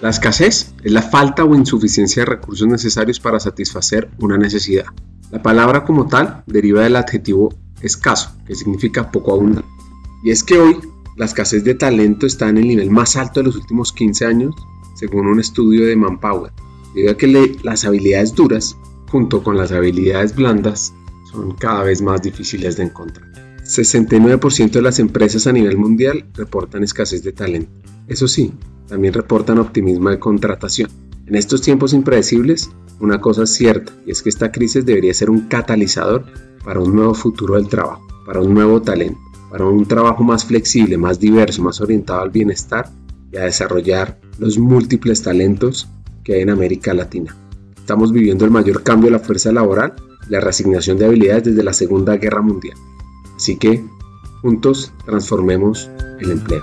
La escasez es la falta o insuficiencia de recursos necesarios para satisfacer una necesidad. La palabra como tal deriva del adjetivo escaso, que significa poco abundante. Y es que hoy la escasez de talento está en el nivel más alto de los últimos 15 años, según un estudio de Manpower, debido que las habilidades duras, junto con las habilidades blandas, son cada vez más difíciles de encontrar. 69% de las empresas a nivel mundial reportan escasez de talento. Eso sí, también reportan optimismo de contratación. En estos tiempos impredecibles, una cosa es cierta, y es que esta crisis debería ser un catalizador para un nuevo futuro del trabajo, para un nuevo talento, para un trabajo más flexible, más diverso, más orientado al bienestar y a desarrollar los múltiples talentos que hay en América Latina. Estamos viviendo el mayor cambio de la fuerza laboral y la reasignación de habilidades desde la Segunda Guerra Mundial. Así que, juntos, transformemos el empleo.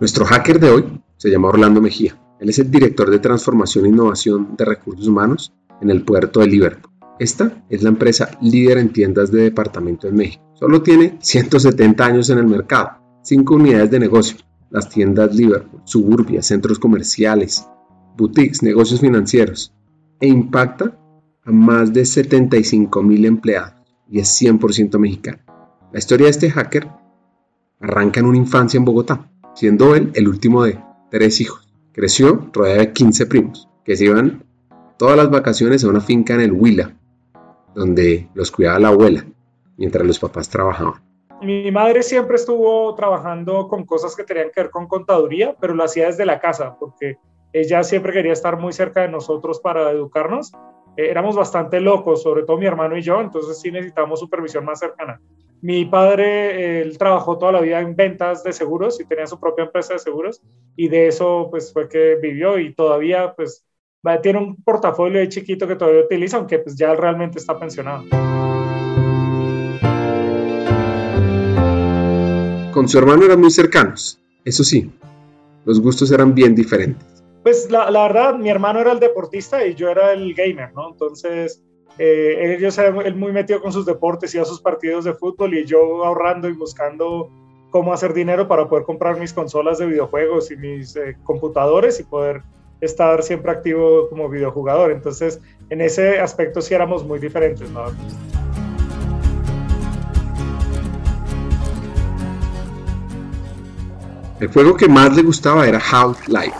Nuestro hacker de hoy se llama Orlando Mejía. Él es el director de transformación e innovación de recursos humanos en el puerto de Liverpool. Esta es la empresa líder en tiendas de departamento en México. Solo tiene 170 años en el mercado, 5 unidades de negocio, las tiendas Liverpool, Suburbia, centros comerciales, boutiques, negocios financieros, e impacta a más de 75 mil empleados y es 100% mexicano. La historia de este hacker arranca en una infancia en Bogotá siendo él el último de tres hijos. Creció rodeado de 15 primos, que se iban todas las vacaciones a una finca en el Huila, donde los cuidaba la abuela, mientras los papás trabajaban. Mi madre siempre estuvo trabajando con cosas que tenían que ver con contaduría, pero lo hacía desde la casa, porque ella siempre quería estar muy cerca de nosotros para educarnos. Eh, éramos bastante locos, sobre todo mi hermano y yo, entonces sí necesitamos supervisión más cercana. Mi padre, él trabajó toda la vida en ventas de seguros y tenía su propia empresa de seguros y de eso pues fue que vivió y todavía pues tiene un portafolio de chiquito que todavía utiliza, aunque pues ya realmente está pensionado. Con su hermano eran muy cercanos, eso sí, los gustos eran bien diferentes. Pues la, la verdad, mi hermano era el deportista y yo era el gamer, ¿no? Entonces eh, ellos él muy metido con sus deportes y a sus partidos de fútbol y yo ahorrando y buscando cómo hacer dinero para poder comprar mis consolas de videojuegos y mis eh, computadores y poder estar siempre activo como videojugador. Entonces, en ese aspecto sí éramos muy diferentes, ¿no? El juego que más le gustaba era Half-Life.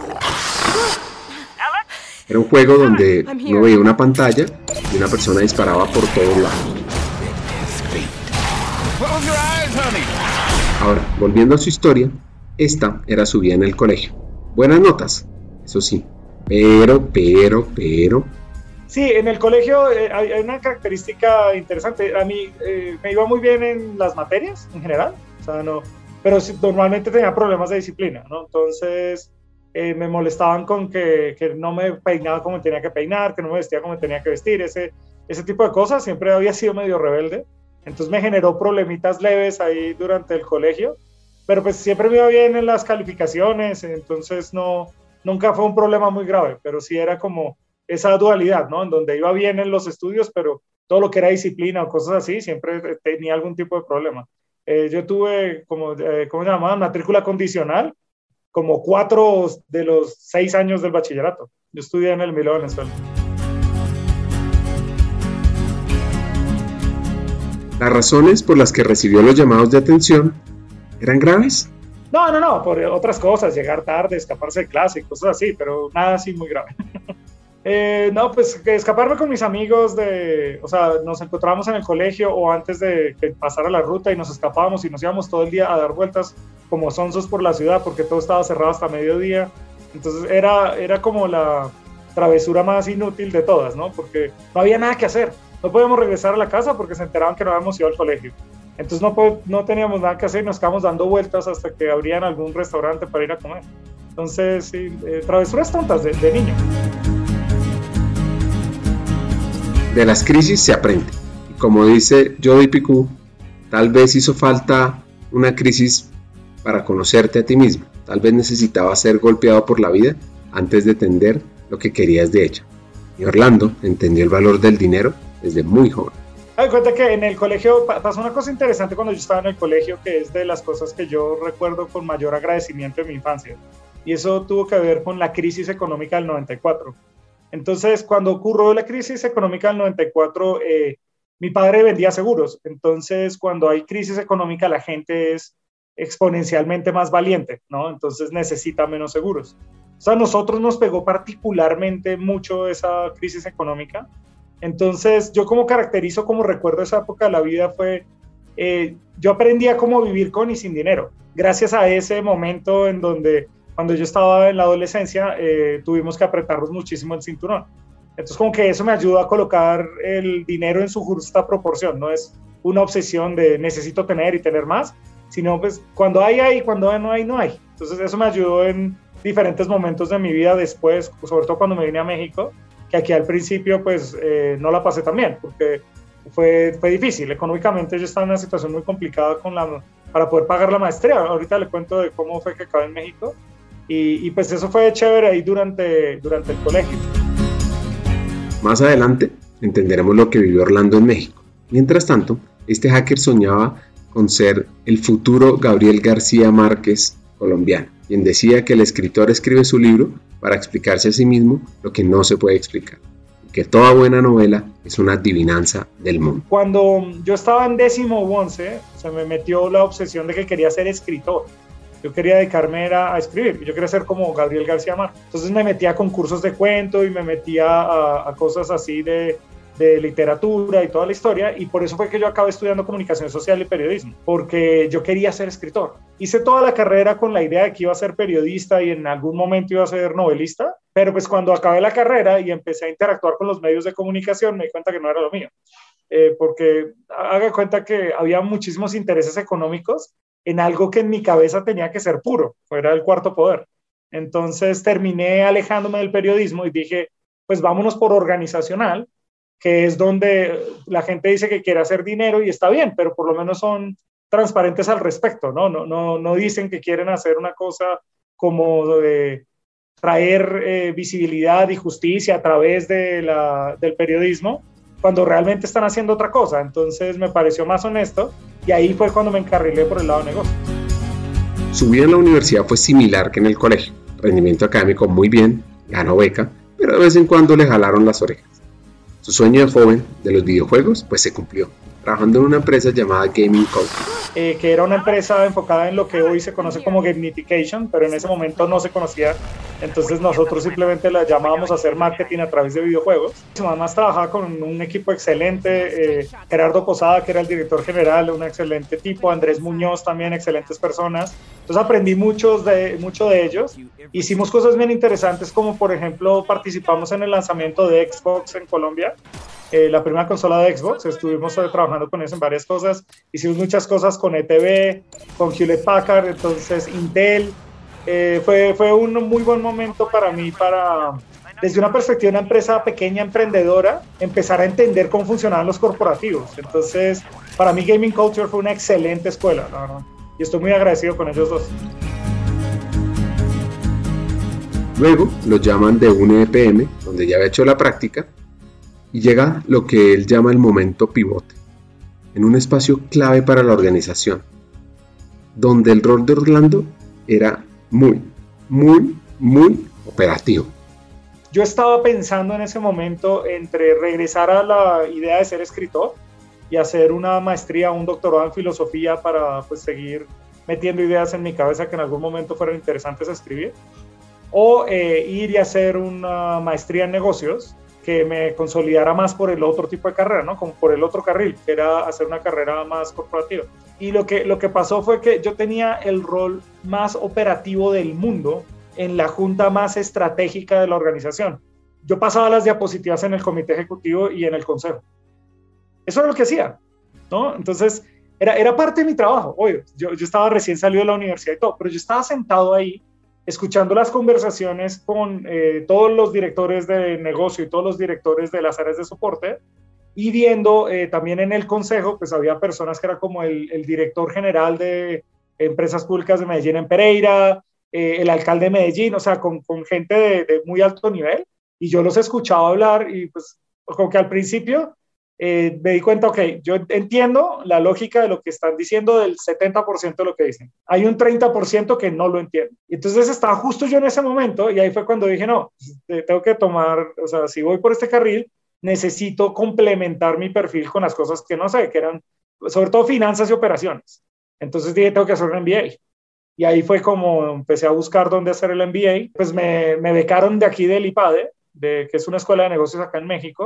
Era un juego donde uno veía una pantalla y una persona disparaba por todos lados. Ahora, volviendo a su historia, esta era su vida en el colegio. Buenas notas, eso sí, pero, pero, pero... Sí, en el colegio eh, hay una característica interesante. A mí eh, me iba muy bien en las materias en general, o sea, no, pero normalmente tenía problemas de disciplina, ¿no? Entonces, eh, me molestaban con que, no me peinaba como tenía que peinar, que no me vestía como tenía que vestir, ese, ese tipo de cosas. Siempre había sido medio rebelde. Entonces me generó problemitas leves ahí durante el colegio, pero pues siempre me iba bien en las calificaciones, entonces no, nunca fue un problema muy grave, pero sí era como esa dualidad, ¿no? En donde iba bien en los estudios, pero todo lo que era disciplina o cosas así, siempre tenía algún tipo de problema. Eh, yo tuve, como, eh, ¿cómo se llamaba? Matrícula condicional, como cuatro de los seis años del bachillerato. Yo estudié en el Milo, Venezuela. ¿Las razones por las que recibió los llamados de atención eran graves? No, no, no, por otras cosas, llegar tarde, escaparse de clase, cosas así, pero nada así muy grave. Eh, no, pues escaparme con mis amigos de, o sea, nos encontrábamos en el colegio o antes de que pasara la ruta y nos escapábamos y nos íbamos todo el día a dar vueltas como sonsos por la ciudad porque todo estaba cerrado hasta mediodía. Entonces era, era como la travesura más inútil de todas, ¿no? Porque no había nada que hacer. No podíamos regresar a la casa porque se enteraban que no habíamos ido al colegio. Entonces no, no teníamos nada que hacer y nos quedamos dando vueltas hasta que abrían algún restaurante para ir a comer. Entonces, sí, eh, travesuras tontas de, de niño. De las crisis se aprende. Y como dice Jody Picou, tal vez hizo falta una crisis para conocerte a ti mismo. Tal vez necesitaba ser golpeado por la vida antes de entender lo que querías de ella. Y Orlando entendió el valor del dinero desde muy joven. Hay cuenta que en el colegio pasó una cosa interesante cuando yo estaba en el colegio, que es de las cosas que yo recuerdo con mayor agradecimiento en mi infancia. Y eso tuvo que ver con la crisis económica del 94. Entonces, cuando ocurrió la crisis económica del 94, eh, mi padre vendía seguros. Entonces, cuando hay crisis económica, la gente es exponencialmente más valiente, ¿no? Entonces necesita menos seguros. O sea, a nosotros nos pegó particularmente mucho esa crisis económica. Entonces, yo como caracterizo, como recuerdo esa época de la vida fue, eh, yo aprendí a cómo vivir con y sin dinero. Gracias a ese momento en donde, cuando yo estaba en la adolescencia, eh, tuvimos que apretarnos muchísimo el cinturón. Entonces, como que eso me ayuda a colocar el dinero en su justa proporción. No es una obsesión de necesito tener y tener más, sino pues cuando hay, hay, cuando no hay, no hay. Entonces eso me ayudó en diferentes momentos de mi vida después, sobre todo cuando me vine a México, que aquí al principio pues eh, no la pasé tan bien, porque fue, fue difícil. Económicamente yo estaba en una situación muy complicada con la, para poder pagar la maestría. Ahorita le cuento de cómo fue que acabé en México. Y, y pues eso fue chévere ahí durante, durante el colegio. Más adelante entenderemos lo que vivió Orlando en México. Mientras tanto, este hacker soñaba con ser el futuro Gabriel García Márquez colombiano, quien decía que el escritor escribe su libro para explicarse a sí mismo lo que no se puede explicar, y que toda buena novela es una adivinanza del mundo. Cuando yo estaba en décimo o once, se me metió la obsesión de que quería ser escritor. Yo quería dedicarme a, escribir, yo quería ser como Gabriel García Márquez. Entonces me metía a concursos de cuento y me metía a cosas así de, de literatura y toda la historia, y por eso fue que yo acabé estudiando comunicación social y periodismo, porque yo quería ser escritor. Hice toda la carrera con la idea de que iba a ser periodista y en algún momento iba a ser novelista, pero pues cuando acabé la carrera y empecé a interactuar con los medios de comunicación, me di cuenta que no era lo mío, eh, porque haga cuenta que había muchísimos intereses económicos en algo que en mi cabeza tenía que ser puro, fuera el cuarto poder. Entonces terminé alejándome del periodismo y dije, pues vámonos por organizacional, que es donde la gente dice que quiere hacer dinero y está bien, pero por lo menos son transparentes al respecto, ¿no? No, no, no dicen que quieren hacer una cosa como de traer eh, visibilidad y justicia a través del periodismo, cuando realmente están haciendo otra cosa. Entonces me pareció más honesto y ahí fue cuando me encarrilé por el lado de negocio. Su vida en la universidad fue similar que en el colegio. Rendimiento académico muy bien, ganó beca, pero de vez en cuando le jalaron las orejas. Su sueño de joven de los videojuegos pues se cumplió, trabajando en una empresa llamada Gaming Code. Eh, que era una empresa enfocada en lo que hoy se conoce como gamification, pero en ese momento no se conocía entonces nosotros simplemente la llamábamos a hacer marketing a través de videojuegos. Además trabajaba con un equipo excelente, eh, Gerardo Posada, que era el director general, un excelente tipo, Andrés Muñoz también, excelentes personas. Entonces aprendí muchos de, mucho de ellos. Hicimos cosas bien interesantes como por ejemplo participamos en el lanzamiento de Xbox en Colombia. Eh, la primera consola de Xbox, estuvimos trabajando con eso en varias cosas, hicimos muchas cosas con ETV, con Hewlett Packard, entonces Intel, eh, fue, fue un muy buen momento para mí para, desde una perspectiva de una empresa pequeña, emprendedora, empezar a entender cómo funcionaban los corporativos. Entonces, para mí Gaming Culture fue una excelente escuela, y estoy muy agradecido con ellos dos. Luego lo llaman de un EPM, donde ya había hecho la práctica, y llega lo que él llama el momento pivote, en un espacio clave para la organización, donde el rol de Orlando era muy, muy, muy operativo. Yo estaba pensando en ese momento entre regresar a la idea de ser escritor y hacer una maestría, un doctorado en filosofía para pues, seguir metiendo ideas en mi cabeza que en algún momento fueran interesantes a escribir, o eh, ir y hacer una maestría en negocios que me consolidara más por el otro tipo de carrera, ¿no? Como por el otro carril, que era hacer una carrera más corporativa. Y lo que, lo que pasó fue que yo tenía el rol más operativo del mundo en la junta más estratégica de la organización. Yo pasaba las diapositivas en el comité ejecutivo y en el consejo. Eso era lo que hacía, ¿no? Entonces, era, era parte de mi trabajo, obvio. Yo, yo estaba recién salido de la universidad y todo, pero yo estaba sentado ahí escuchando las conversaciones con eh, todos los directores de negocio y todos los directores de las áreas de soporte y viendo eh, también en el consejo, pues había personas que era como el, director general de empresas públicas de Medellín en Pereira, eh, el alcalde de Medellín, o sea, con, con gente de, de, muy alto nivel. Y yo los escuchaba hablar y pues como que al principio eh, me di cuenta, ok, yo entiendo la lógica de lo que están diciendo del 70% de lo que dicen. Hay un 30% que no lo entiendo. Entonces estaba justo yo en ese momento y ahí fue cuando dije, no, tengo que tomar, o sea, si voy por este carril, necesito complementar mi perfil con las cosas que no sé, que eran sobre todo finanzas y operaciones. Entonces dije, tengo que hacer un MBA. Y ahí fue como empecé a buscar dónde hacer el MBA. Pues me, me becaron de aquí del IPADE, de, que es una escuela de negocios acá en México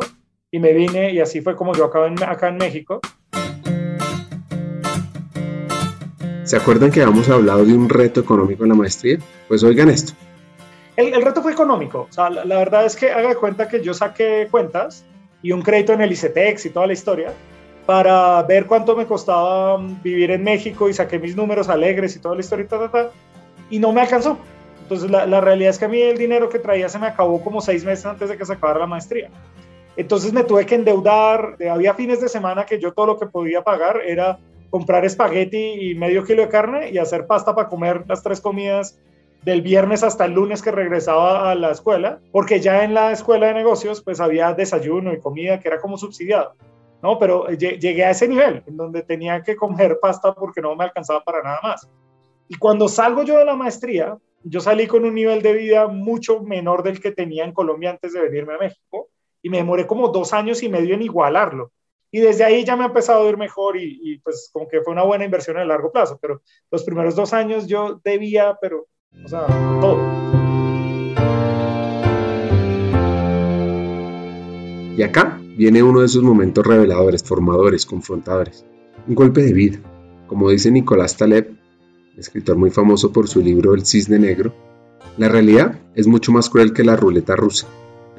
y me vine y así fue como yo acabé en, acá en México. ¿Se acuerdan que habíamos hablado de un reto económico en la maestría? Pues oigan esto. El, el reto fue económico. O sea, la, la, verdad es que haga cuenta que yo saqué cuentas y un crédito en el ICETEX y toda la historia para ver cuánto me costaba vivir en México y saqué mis números alegres y toda la historia y, y no me alcanzó. Entonces la, la realidad es que a mí el dinero que traía se me acabó como seis meses antes de que se acabara la maestría. Entonces me tuve que endeudar, había fines de semana que yo todo lo que podía pagar era comprar espagueti y medio kilo de carne y hacer pasta para comer las tres comidas del viernes hasta el lunes que regresaba a la escuela, porque ya en la escuela de negocios pues había desayuno y comida que era como subsidiado, ¿no? Pero llegué a ese nivel en donde tenía que comer pasta porque no me alcanzaba para nada más. Y cuando salgo yo de la maestría, yo salí con un nivel de vida mucho menor del que tenía en Colombia antes de venirme a México y me demoré como dos años y medio en igualarlo. Y desde ahí ya me ha empezado a ir mejor y, pues como que fue una buena inversión a largo plazo, pero los primeros dos años yo debía, pero, o sea, todo. Y acá viene uno de esos momentos reveladores, formadores, confrontadores. Un golpe de vida. Como dice Nicolás Taleb, escritor muy famoso por su libro El cisne negro, la realidad es mucho más cruel que la ruleta rusa.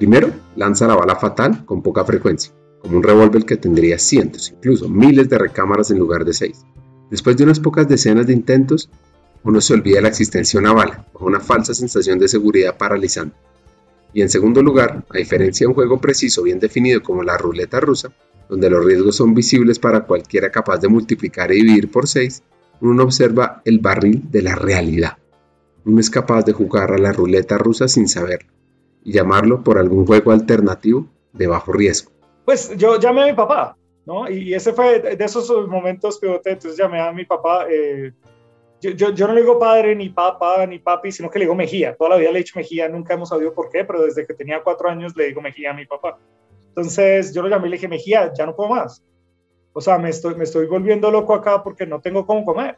Primero, lanza la bala fatal con poca frecuencia, como un revólver que tendría cientos, incluso miles de recámaras en lugar de seis. Después de unas pocas decenas de intentos, uno se olvida la existencia de una bala, o una falsa sensación de seguridad paralizante. Y en segundo lugar, a diferencia de un juego preciso bien definido como la ruleta rusa, donde los riesgos son visibles para cualquiera capaz de multiplicar y dividir por 6, uno observa el barril de la realidad. Uno es capaz de jugar a la ruleta rusa sin saberlo y llamarlo por algún juego alternativo de bajo riesgo. Pues yo llamé a mi papá, ¿no? Y ese fue de esos momentos pivote, entonces llamé a mi papá. Eh, yo, yo, yo, no le digo padre, ni papá, ni papi, sino que le digo Mejía. Toda la vida le he dicho Mejía, nunca hemos sabido por qué, pero desde que tenía cuatro años le digo Mejía a mi papá. Entonces yo lo llamé y le dije, Mejía, ya no puedo más. O sea, me estoy, me estoy volviendo loco acá porque no tengo cómo comer.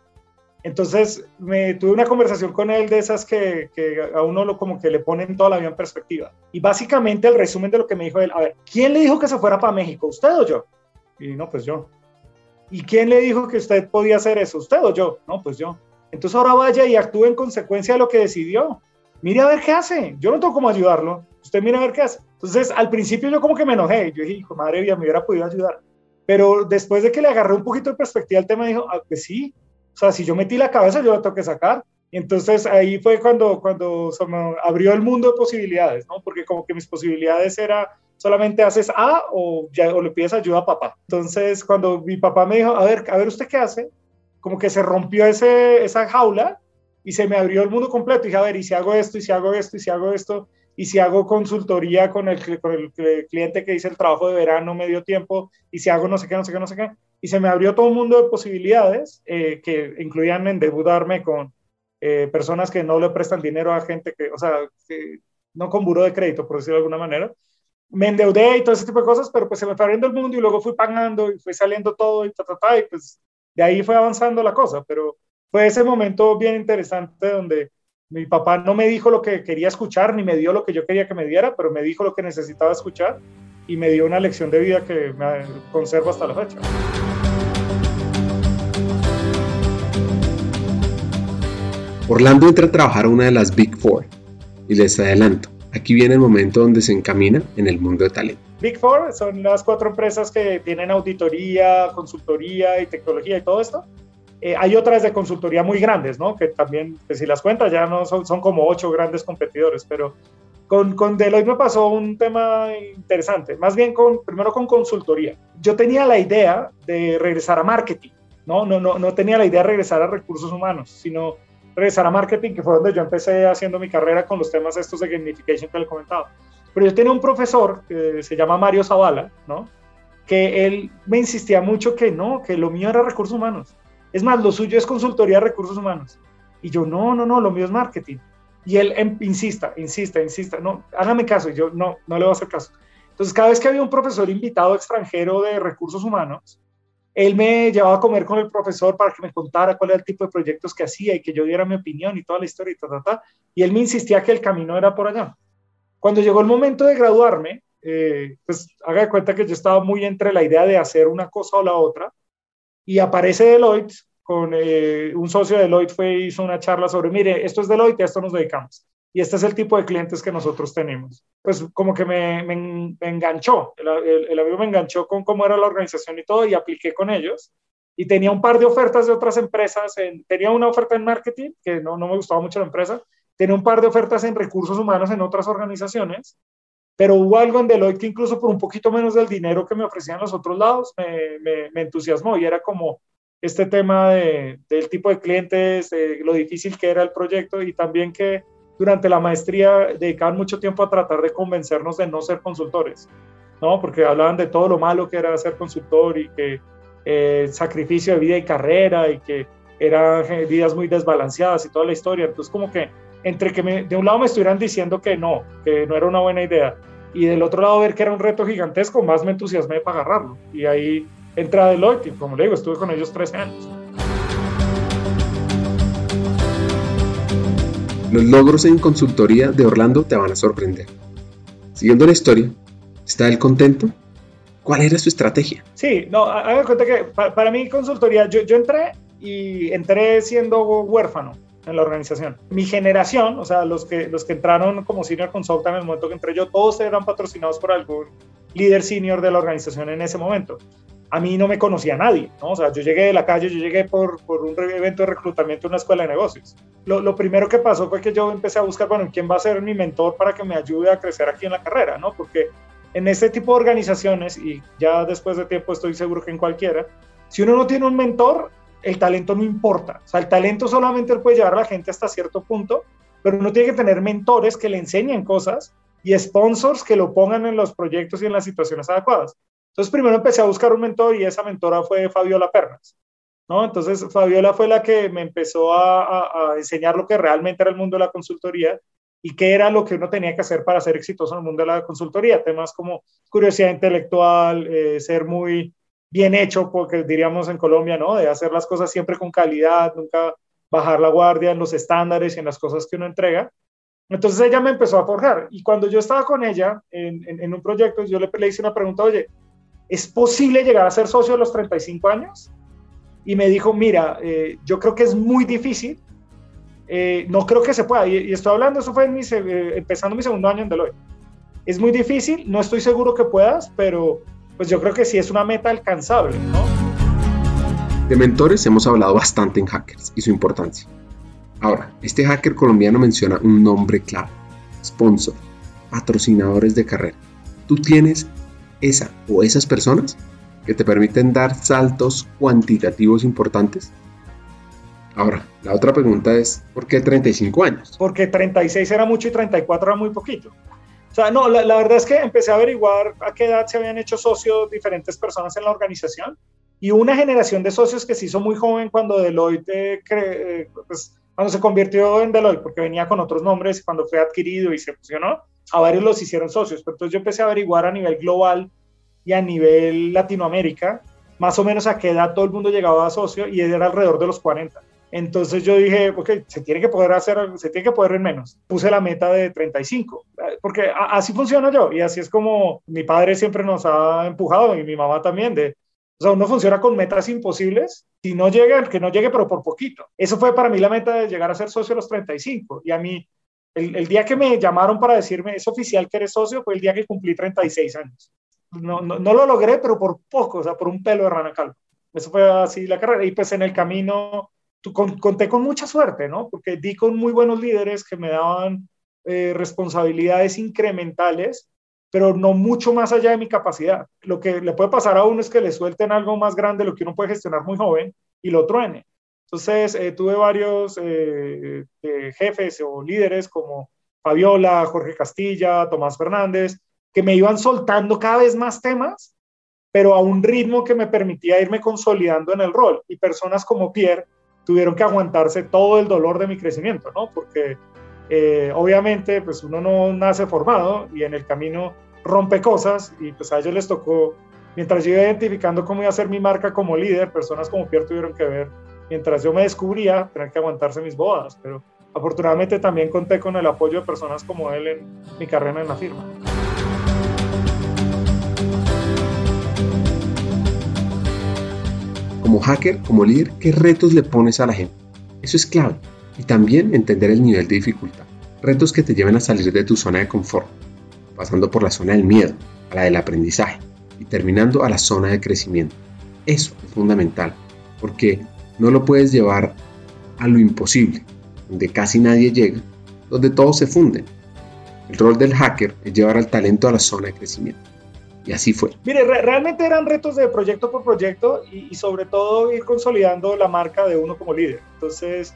Entonces, me tuve una conversación con él de esas que, a uno lo, como que le ponen toda la vida en perspectiva. Y básicamente el resumen de lo que me dijo él, a ver, ¿quién le dijo que se fuera para México? ¿Usted o yo? Y no, pues yo. ¿Y quién le dijo que usted podía hacer eso? ¿Usted o yo? No, pues yo. Entonces ahora vaya y actúe en consecuencia de lo que decidió. Mire a ver qué hace. Yo no tengo cómo ayudarlo. Usted mire a ver qué hace. Entonces, al principio yo como que me enojé. Yo dije, hijo, madre mía, me hubiera podido ayudar. Pero después de que le agarré un poquito de perspectiva al tema, dijo, ah, pues sí, o sea, si yo metí la cabeza, yo la tengo que sacar. Y entonces ahí fue cuando, cuando se me abrió el mundo de posibilidades, ¿no? Porque como que mis posibilidades era solamente haces A o, ya, o le pides ayuda a papá. Entonces cuando mi papá me dijo, a ver, a ver usted qué hace, como que se rompió ese, esa jaula y se me abrió el mundo completo. Y dije, a ver, y si hago esto, y si hago esto, y si hago esto, y si hago consultoría con el, con el cliente que dice el trabajo de verano medio tiempo, y si hago no sé qué, no sé qué, no sé qué y se me abrió todo un mundo de posibilidades eh, que incluían endeudarme con eh, personas que no le prestan dinero a gente que, o sea, que, no con buro de crédito, por decirlo de alguna manera. Me endeudé y todo ese tipo de cosas, pero pues se me fue abriendo el mundo y luego fui pagando y fue saliendo todo y ta, ta, ta, y pues de ahí fue avanzando la cosa, pero fue ese momento bien interesante donde mi papá no me dijo lo que quería escuchar, ni me dio lo que yo quería que me diera, pero me dijo lo que necesitaba escuchar y me dio una lección de vida que me conservo hasta la fecha. Orlando entra a trabajar a una de las Big Four y les adelanto, aquí viene el momento donde se encamina en el mundo de talento. Big Four son las cuatro empresas que tienen auditoría, consultoría y tecnología y todo esto. Eh, hay otras de consultoría muy grandes, ¿no? Que también, pues, si las cuentas, ya no son, son como ocho grandes competidores, pero con, con, Deloitte me pasó un tema interesante, más bien con, primero con consultoría. Yo tenía la idea de regresar a marketing, ¿no? No, no, no tenía la idea de regresar a recursos humanos, sino regresar a marketing, que fue donde yo empecé haciendo mi carrera con los temas estos de gamification que le comentaba. Pero yo tenía un profesor que se llama Mario Zavala, ¿no? Que él me insistía mucho que no, que lo mío era recursos humanos. Es más, lo suyo es consultoría de recursos humanos. Y yo, no, no, no, lo mío es marketing. Y él em, insista, insista, insista, no, hágame caso. Y yo, no, no le voy a hacer caso. Entonces, cada vez que había un profesor invitado extranjero de recursos humanos, él me llevaba a comer con el profesor para que me contara cuál era el tipo de proyectos que hacía y que yo diera mi opinión y toda la historia y ta, ta, ta. Y él me insistía que el camino era por allá. Cuando llegó el momento de graduarme, eh, pues haga de cuenta que yo estaba muy entre la idea de hacer una cosa o la otra. Y aparece Deloitte con eh, un socio de Deloitte fue hizo una charla sobre, mire, esto es Deloitte, a esto nos dedicamos y este es el tipo de clientes que nosotros tenemos. Pues como que me, me, enganchó, el, el, amigo me enganchó con cómo era la organización y todo y apliqué con ellos. Y tenía un par de ofertas de otras empresas, en, tenía una oferta en marketing, que no, no me gustaba mucho la empresa, tenía un par de ofertas en recursos humanos en otras organizaciones, pero hubo algo en Deloitte que incluso por un poquito menos del dinero que me ofrecían los otros lados, me, me, me entusiasmó. Y era como este tema de, del tipo de clientes, de lo difícil que era el proyecto y también que durante la maestría dedicaban mucho tiempo a tratar de convencernos de no ser consultores, ¿no? Porque hablaban de todo lo malo que era ser consultor y que eh, sacrificio de vida y carrera y que eran vidas muy desbalanceadas y toda la historia. Entonces, como que entre que de un lado me estuvieran diciendo que no, que no era una buena idea, y del otro lado ver que era un reto gigantesco, más me entusiasmé para agarrarlo. Y ahí entra Deloitte, y como le digo, estuve con ellos 13 años. Los logros en consultoría de Orlando te van a sorprender. Siguiendo la historia, ¿está él contento? ¿Cuál era su estrategia? Sí, no, haga cuenta que para, mí consultoría, yo, yo entré y entré siendo huérfano en la organización. Mi generación, o sea, los que, los que entraron como senior consultant en el momento que entré yo, todos eran patrocinados por algún líder senior de la organización en ese momento a mí no me conocía nadie, ¿no? O sea, yo llegué de la calle, yo llegué por, por un evento de reclutamiento en una escuela de negocios. Lo, lo, primero que pasó fue que yo empecé a buscar, bueno, ¿quién va a ser mi mentor para que me ayude a crecer aquí en la carrera, ¿no? Porque en este tipo de organizaciones, y ya después de tiempo estoy seguro que en cualquiera, si uno no tiene un mentor, el talento no importa. O sea, el talento solamente puede llevar a la gente hasta cierto punto, pero uno tiene que tener mentores que le enseñen cosas y sponsors que lo pongan en los proyectos y en las situaciones adecuadas. Entonces primero empecé a buscar un mentor y esa mentora fue Fabiola Pernas. ¿no? Entonces Fabiola fue la que me empezó a, enseñar lo que realmente era el mundo de la consultoría y qué era lo que uno tenía que hacer para ser exitoso en el mundo de la consultoría. Temas como curiosidad intelectual, eh, ser muy bien hecho, porque diríamos en Colombia, ¿no? De hacer las cosas siempre con calidad, nunca bajar la guardia en los estándares y en las cosas que uno entrega. Entonces ella me empezó a forjar y cuando yo estaba con ella en, un proyecto, yo le, le hice una pregunta, oye, ¿es posible llegar a ser socio a los 35 años? Y me dijo, mira, eh, yo creo que es muy difícil, eh, no creo que se pueda, y, estoy hablando, eso fue eh, empezando mi segundo año en Deloitte. Es muy difícil, no estoy seguro que puedas, pero pues yo creo que sí es una meta alcanzable, ¿no? De mentores hemos hablado bastante en Hackers y su importancia. Ahora, este hacker colombiano menciona un nombre clave, sponsor, patrocinadores de carrera. ¿Tú tienes esa o esas personas que te permiten dar saltos cuantitativos importantes? Ahora, la otra pregunta es, ¿por qué 35 años? Porque 36 era mucho y 34 era muy poquito. O sea, no, la, verdad es que empecé a averiguar a qué edad se habían hecho socios diferentes personas en la organización y una generación de socios que se hizo muy joven cuando Deloitte, eh, pues, cuando se convirtió en Deloitte, porque venía con otros nombres, cuando fue adquirido y se fusionó, a varios los hicieron socios. Pero entonces yo empecé a averiguar a nivel global y a nivel Latinoamérica, más o menos a qué edad todo el mundo llegaba a socio y era alrededor de los 40. Entonces yo dije, ok, se tiene que poder hacer, se tiene que poder en menos. Puse la meta de 35, porque así funciona yo y así es como mi padre siempre nos ha empujado y mi mamá también de, o sea, uno funciona con metas imposibles. Si no llega, que no llegue, pero por poquito. Eso fue para mí la meta de llegar a ser socio a los 35. Y a mí, el, el, día que me llamaron para decirme, es oficial que eres socio, fue el día que cumplí 36 años. no, no, no, lo logré, pero por poco, o sea, por un pelo de rana calva. Eso fue así la carrera. Y pues en el camino conté con mucha suerte, ¿no? Porque di con muy buenos líderes que me daban eh, responsabilidades incrementales, pero no mucho más allá de mi capacidad. Lo que le puede pasar a uno es que le suelten algo más grande, lo que uno puede gestionar muy joven, y lo truene. Entonces, eh, tuve varios eh, jefes o líderes como Fabiola, Jorge Castilla, Tomás Fernández, que me iban soltando cada vez más temas, pero a un ritmo que me permitía irme consolidando en el rol. Y personas como Pierre tuvieron que aguantarse todo el dolor de mi crecimiento, ¿no? Porque eh, obviamente, pues uno no nace formado y en el camino rompe cosas y pues a ellos les tocó, mientras yo iba identificando cómo iba a ser mi marca como líder, personas como Pierre tuvieron que ver, mientras yo me descubría, tener que aguantarse mis bodas, pero afortunadamente también conté con el apoyo de personas como él en mi carrera en la firma. Como hacker, como líder, ¿qué retos le pones a la gente? Eso es clave y también entender el nivel de dificultad. Retos que te lleven a salir de tu zona de confort, pasando por la zona del miedo, a la del aprendizaje y terminando a la zona de crecimiento. Eso es fundamental, porque no lo puedes llevar a lo imposible, donde casi nadie llega, donde todos se funden. El rol del hacker es llevar al talento a la zona de crecimiento. Y así fue. Mire, realmente eran retos de proyecto por proyecto y, sobre todo ir consolidando la marca de uno como líder. Entonces,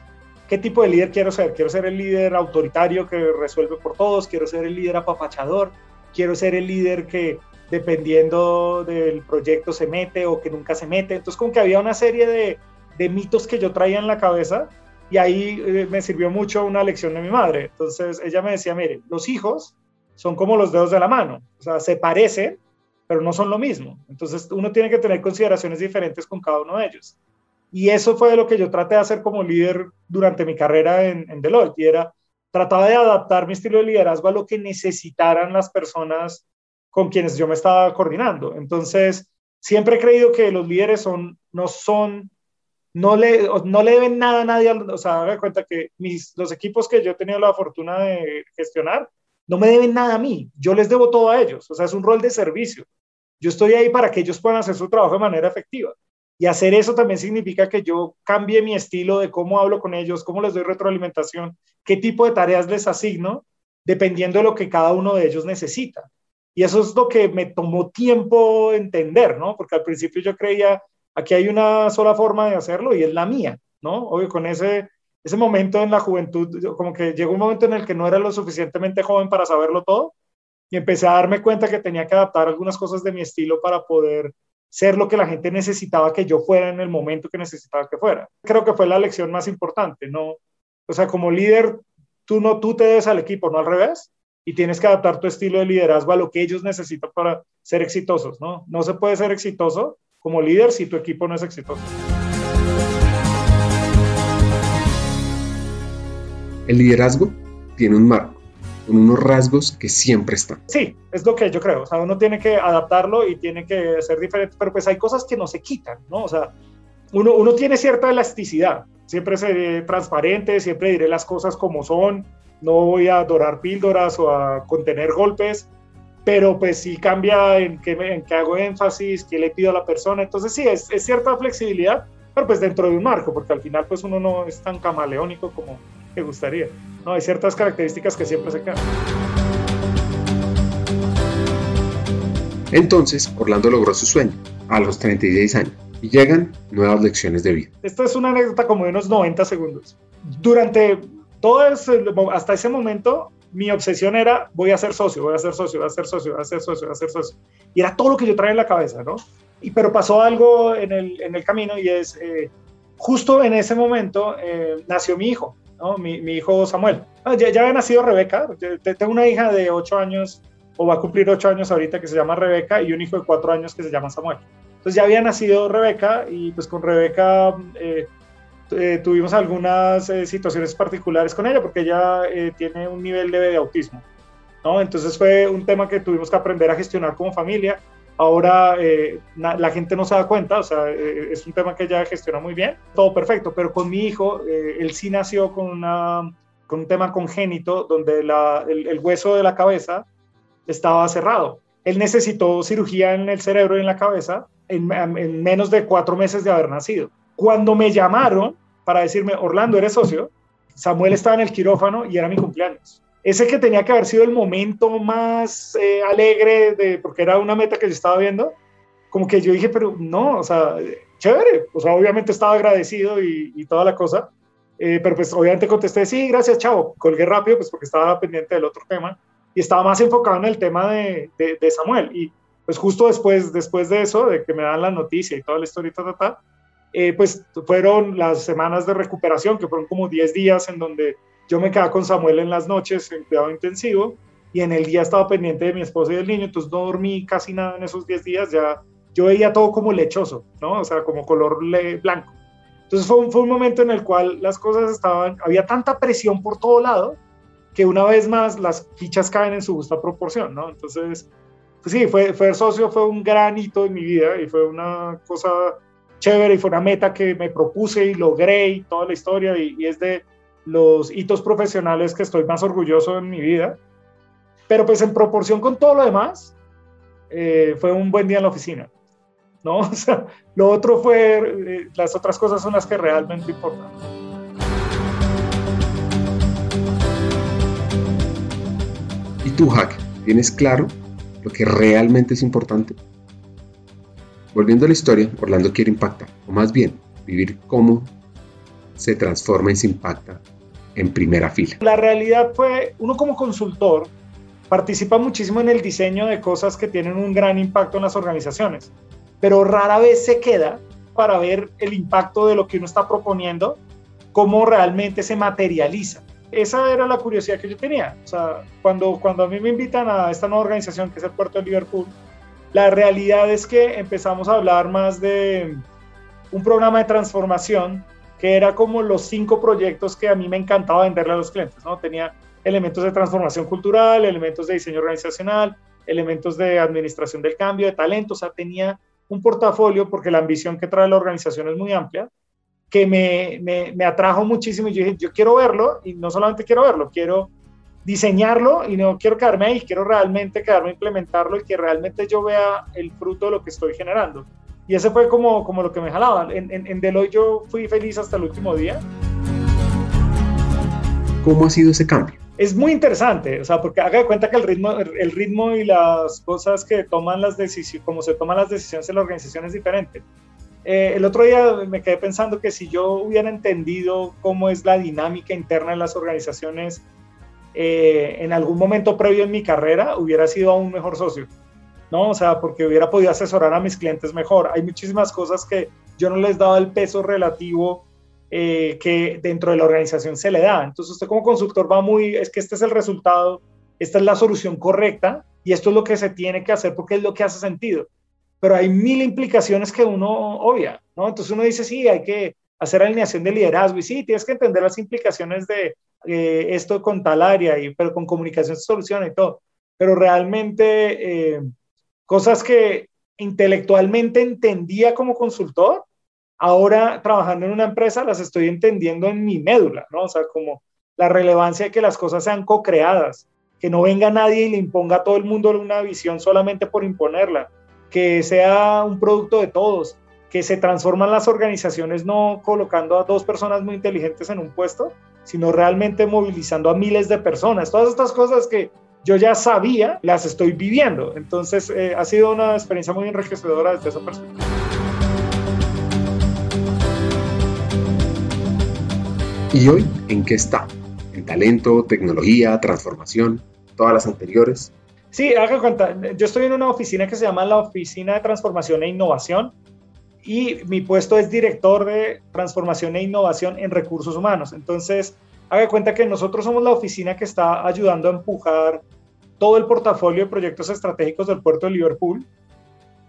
¿Qué tipo de líder quiero ser? Quiero ser el líder autoritario que resuelve por todos, quiero ser el líder apapachador, quiero ser el líder que dependiendo del proyecto se mete o que nunca se mete. Entonces como que había una serie de, de mitos que yo traía en la cabeza y ahí eh, me sirvió mucho una lección de mi madre. Entonces ella me decía, mire, los hijos son como los dedos de la mano, o sea, se parecen, pero no son lo mismo. Entonces uno tiene que tener consideraciones diferentes con cada uno de ellos. Y eso fue lo que yo traté de hacer como líder durante mi carrera en, Deloitte, y era, trataba de adaptar mi estilo de liderazgo a lo que necesitaran las personas con quienes yo me estaba coordinando. Entonces, siempre he creído que los líderes no son, no le, no le deben nada a nadie, o sea, haga cuenta que los equipos que yo he tenido la fortuna de gestionar, no me deben nada a mí, yo les debo todo a ellos, o sea, es un rol de servicio. Yo estoy ahí para que ellos puedan hacer su trabajo de manera efectiva. Y hacer eso también significa que yo cambie mi estilo de cómo hablo con ellos, cómo les doy retroalimentación, qué tipo de tareas les asigno, dependiendo de lo que cada uno de ellos necesita. Y eso es lo que me tomó tiempo entender, ¿no? Porque al principio yo creía, aquí hay una sola forma de hacerlo y es la mía, ¿no? Obvio, con ese, ese momento en la juventud, como que llegó un momento en el que no era lo suficientemente joven para saberlo todo y empecé a darme cuenta que tenía que adaptar algunas cosas de mi estilo para poder ser lo que la gente necesitaba que yo fuera en el momento que necesitaba que fuera. Creo que fue la lección más importante, ¿no? O sea, como líder, tú no tú te debes al equipo, no al revés, y tienes que adaptar tu estilo de liderazgo a lo que ellos necesitan para ser exitosos, ¿no? No se puede ser exitoso como líder si tu equipo no es exitoso. El liderazgo tiene un marco con unos rasgos que siempre están. Sí, es lo que yo creo. O sea, uno tiene que adaptarlo y tiene que ser diferente, pero pues hay cosas que no se quitan, ¿no? O sea, uno, uno tiene cierta elasticidad. Siempre seré transparente, siempre diré las cosas como son. No voy a adorar píldoras o a contener golpes, pero pues sí cambia en qué, en qué hago énfasis, qué le pido a la persona. Entonces sí, es, es cierta flexibilidad, pero pues dentro de un marco, porque al final pues uno no es tan camaleónico como me gustaría. No, hay ciertas características que siempre se quedan. Entonces, Orlando logró su sueño a los 36 años y llegan nuevas lecciones de vida. Esto es una anécdota como de unos 90 segundos. Durante todo ese, hasta ese momento, mi obsesión era voy a ser socio, voy a ser socio, voy a ser socio, voy a ser socio, voy a ser socio. Y era todo lo que yo traía en la cabeza, ¿no? Y, pero pasó algo en el, en el camino y es, eh, justo en ese momento eh, nació mi hijo mi, hijo Samuel. Ah, ya, había nacido Rebeca, tengo una hija de 8 años, o va a cumplir 8 años ahorita, que se llama Rebeca, y un hijo de 4 años que se llama Samuel. Entonces ya había nacido Rebeca, y pues con Rebeca eh, eh, tuvimos algunas eh, situaciones particulares con ella, porque ella tiene un nivel leve de autismo. ¿no? Entonces fue un tema que tuvimos que aprender a gestionar como familia Ahora eh, la gente no se da cuenta, o sea, eh, es un tema que ella gestiona muy bien, todo perfecto, pero con mi hijo, eh, él sí nació con, un tema congénito donde el, el, hueso de la cabeza estaba cerrado. él necesitó cirugía en el cerebro y en la cabeza en, en menos de cuatro meses de haber nacido. Cuando me llamaron para decirme, Orlando, ¿eres socio? Samuel estaba en el quirófano y era mi cumpleaños. Ese que tenía que haber sido el momento más eh, alegre, de, porque era una meta que yo estaba viendo, como que yo dije, pero no, o sea, chévere, o sea, obviamente estaba agradecido y, y toda la cosa, eh, pero pues obviamente contesté, sí, gracias, chao, colgué rápido, pues porque estaba pendiente del otro tema y estaba más enfocado en el tema de, de, de Samuel. Y pues justo después, después de eso, de que me dan la noticia y toda la historia, ta, ta, ta, eh, pues fueron las semanas de recuperación, que fueron como 10 días en donde yo me quedaba con Samuel en las noches en cuidado intensivo y en el día estaba pendiente de mi esposa y del niño, entonces no dormí casi nada en esos 10 días, ya yo veía todo como lechoso, ¿no? O sea, como color blanco. Entonces fue un, fue un momento en el cual las cosas estaban, había tanta presión por todo lado que una vez más las fichas caen en su justa proporción, ¿no? Entonces, pues sí, fue, fue socio, fue un gran hito en mi vida y fue una cosa chévere y fue una meta que me propuse y logré y toda la historia y, es de los hitos profesionales que estoy más orgulloso en mi vida. Pero pues en proporción con todo lo demás, eh, fue un buen día en la oficina. ¿no? Lo otro fue, eh, las otras cosas son las que realmente importan. ¿Y tú, Hack, tienes claro lo que realmente es importante? Volviendo a la historia, Orlando quiere impactar, o más bien, vivir cómo se transforma y se impacta en primera fila. La realidad fue, uno como consultor participa muchísimo en el diseño de cosas que tienen un gran impacto en las organizaciones, pero rara vez se queda para ver el impacto de lo que uno está proponiendo, cómo realmente se materializa. Esa era la curiosidad que yo tenía. O sea, cuando, cuando a mí me invitan a esta nueva organización que es el Puerto de Liverpool, la realidad es que empezamos a hablar más de un programa de transformación que era como los cinco proyectos que a mí me encantaba venderle a los clientes, ¿no? Tenía elementos de transformación cultural, elementos de diseño organizacional, elementos de administración del cambio, de talento, o sea, tenía un portafolio porque la ambición que trae la organización es muy amplia, que me, me, me atrajo muchísimo y yo dije, yo quiero verlo y no solamente quiero verlo, quiero diseñarlo y no quiero quedarme ahí, quiero realmente quedarme a implementarlo y que realmente yo vea el fruto de lo que estoy generando. Y ese fue como, como lo que me jalaba. En, en, en Deloitte yo fui feliz hasta el último día. ¿Cómo ha sido ese cambio? Es muy interesante, o sea, porque haga de cuenta que el ritmo, el ritmo y las cosas que toman las decisiones, como se toman las decisiones en la organización es diferente. Eh, el otro día me quedé pensando que si yo hubiera entendido cómo es la dinámica interna en las organizaciones eh, en algún momento previo en mi carrera hubiera sido aún mejor socio, ¿no? O sea, porque hubiera podido asesorar a mis clientes mejor. Hay muchísimas cosas que yo no les daba el peso relativo eh, que dentro de la organización se le da. Entonces usted como consultor va muy, es que este es el resultado, esta es la solución correcta y esto es lo que se tiene que hacer porque es lo que hace sentido. Pero hay mil implicaciones que uno obvia, ¿no? Entonces uno dice, sí, hay que hacer alineación de liderazgo y sí, tienes que entender las implicaciones de eh, esto con tal área, y, pero con comunicación se soluciona y todo. Pero realmente eh, cosas que intelectualmente entendía como consultor, ahora trabajando en una empresa las estoy entendiendo en mi médula, ¿no? O sea, como la relevancia de que las cosas sean co-creadas, que no venga nadie y le imponga a todo el mundo una visión solamente por imponerla, que sea un producto de todos, que se transforman las organizaciones no colocando a dos personas muy inteligentes en un puesto, sino realmente movilizando a miles de personas. Todas estas cosas que yo ya sabía, las estoy viviendo. Entonces, eh, ha sido una experiencia muy enriquecedora desde esa perspectiva. ¿Y hoy en qué está? ¿En talento, tecnología, transformación? ¿Todas las anteriores? Sí, haga cuenta. Yo estoy en una oficina que se llama la Oficina de Transformación e Innovación y mi puesto es director de transformación e innovación en recursos humanos. Entonces, haga cuenta que nosotros somos la oficina que está ayudando a empujar todo el portafolio de proyectos estratégicos del puerto de Liverpool.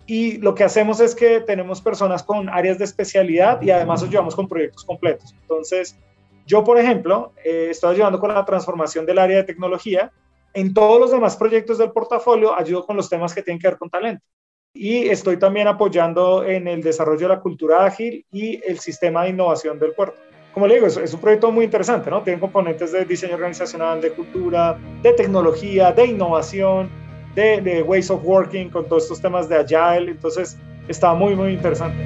Y lo que hacemos es que tenemos personas con áreas de especialidad y además ayudamos con proyectos completos. Entonces, yo, por ejemplo, eh, estoy ayudando con la transformación del área de tecnología. En todos los demás proyectos del portafolio ayudo con los temas que tienen que ver con talento y estoy también apoyando en el desarrollo de la cultura ágil y el sistema de innovación del puerto. Como le digo, es, un proyecto muy interesante, ¿no? Tiene componentes de diseño organizacional, de cultura, de tecnología, de innovación, de, de ways of working, con todos estos temas de agile. Entonces, estaba muy, muy interesante.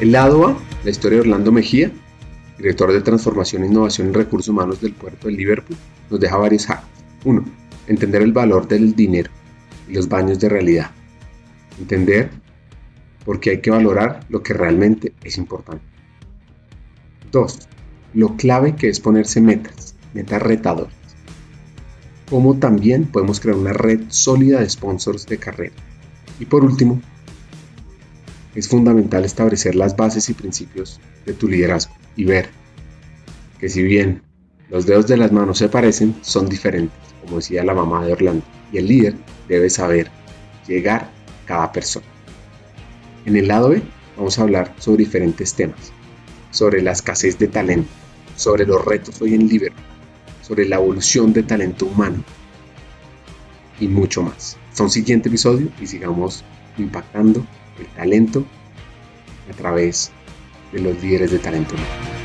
El lado A, la historia de Orlando Mejía, director de Transformación e Innovación en Recursos Humanos del puerto de Liverpool, nos deja varios hacks. 1. Entender el valor del dinero y los baños de realidad. Entender por qué hay que valorar lo que realmente es importante. 2. Lo clave que es ponerse metas, metas retadoras. Cómo también podemos crear una red sólida de sponsors de carrera. Y por último, es fundamental establecer las bases y principios de tu liderazgo y ver que si bien los dedos de las manos se parecen, son diferentes, como decía la mamá de Orlando, y el líder debe saber llegar a cada persona. En el lado B vamos a hablar sobre diferentes temas, sobre la escasez de talento, sobre los retos hoy en Liverpool, sobre la evolución de talento humano y mucho más. Hasta un siguiente episodio y sigamos impactando el talento a través de los líderes de talento humano.